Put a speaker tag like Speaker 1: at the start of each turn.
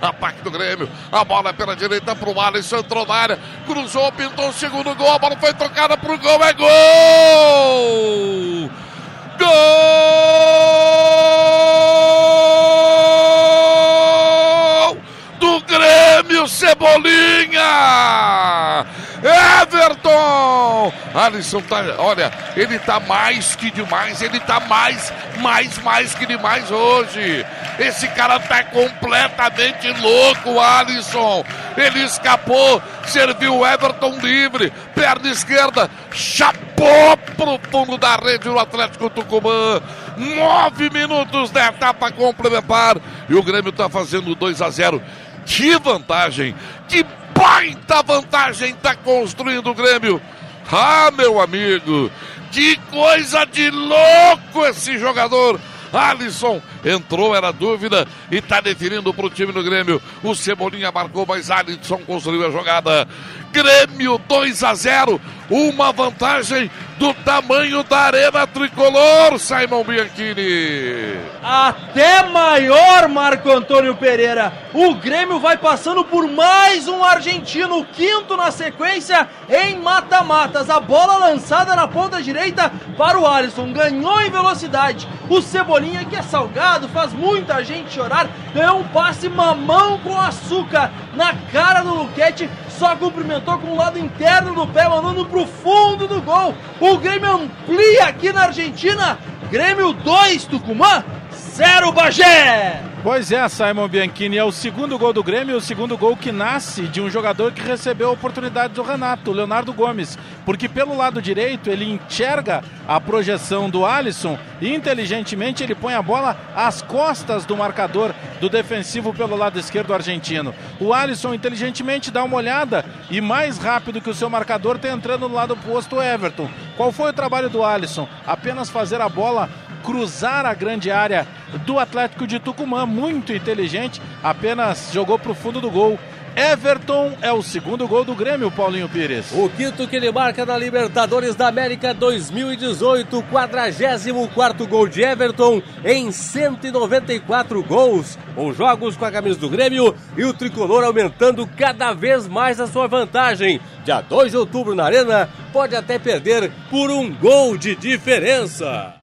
Speaker 1: Ataque do Grêmio, a bola é pela direita pro Alisson, entrou na área, cruzou, pintou o segundo gol, a bola foi tocada pro gol, é gol! Gol! Do Grêmio Cebolinha! Everton! Alisson tá, olha, ele tá mais que demais, ele tá mais, mais, mais que demais hoje. Esse cara tá completamente louco, Alisson. Ele escapou, serviu o Everton livre, perna esquerda, chapou pro fundo da rede o Atlético Tucumã. Nove minutos da etapa complementar e o Grêmio tá fazendo 2 a 0. Que vantagem! Que baita vantagem está construindo o Grêmio. Ah, meu amigo, que coisa de louco esse jogador. Alisson entrou, era dúvida e está definindo para o time do Grêmio. O Cebolinha marcou, mas Alisson construiu a jogada. Grêmio 2 a 0, uma vantagem do tamanho da arena tricolor, Simon Bianchini.
Speaker 2: Até maior, Marco Antônio Pereira. O Grêmio vai passando por mais um argentino, quinto na sequência em mata-matas. A bola lançada na ponta direita para o Alisson, ganhou em velocidade. O Cebolinha, que é salgado, faz muita gente chorar, ganhou um passe mamão com açúcar na cara do Luquete só cumprimentou com o lado interno do pé, mandando pro fundo do gol. O Grêmio amplia aqui na Argentina. Grêmio 2, Tucumã 0, Bagé.
Speaker 3: Pois é, Simon Bianchini, é o segundo gol do Grêmio, o segundo gol que nasce de um jogador que recebeu a oportunidade do Renato, Leonardo Gomes, porque pelo lado direito ele enxerga a projeção do Alisson e inteligentemente ele põe a bola às costas do marcador do defensivo pelo lado esquerdo argentino. O Alisson inteligentemente dá uma olhada e mais rápido que o seu marcador está entrando no lado oposto o Everton. Qual foi o trabalho do Alisson? Apenas fazer a bola cruzar a grande área do Atlético de Tucumã, muito inteligente, apenas jogou para o fundo do gol. Everton é o segundo gol do Grêmio, Paulinho Pires.
Speaker 4: O quinto que ele marca na Libertadores da América 2018, 44 gol de Everton em 194 gols, com jogos com a camisa do Grêmio e o tricolor aumentando cada vez mais a sua vantagem. Dia 2 de outubro na Arena, pode até perder por um gol de diferença.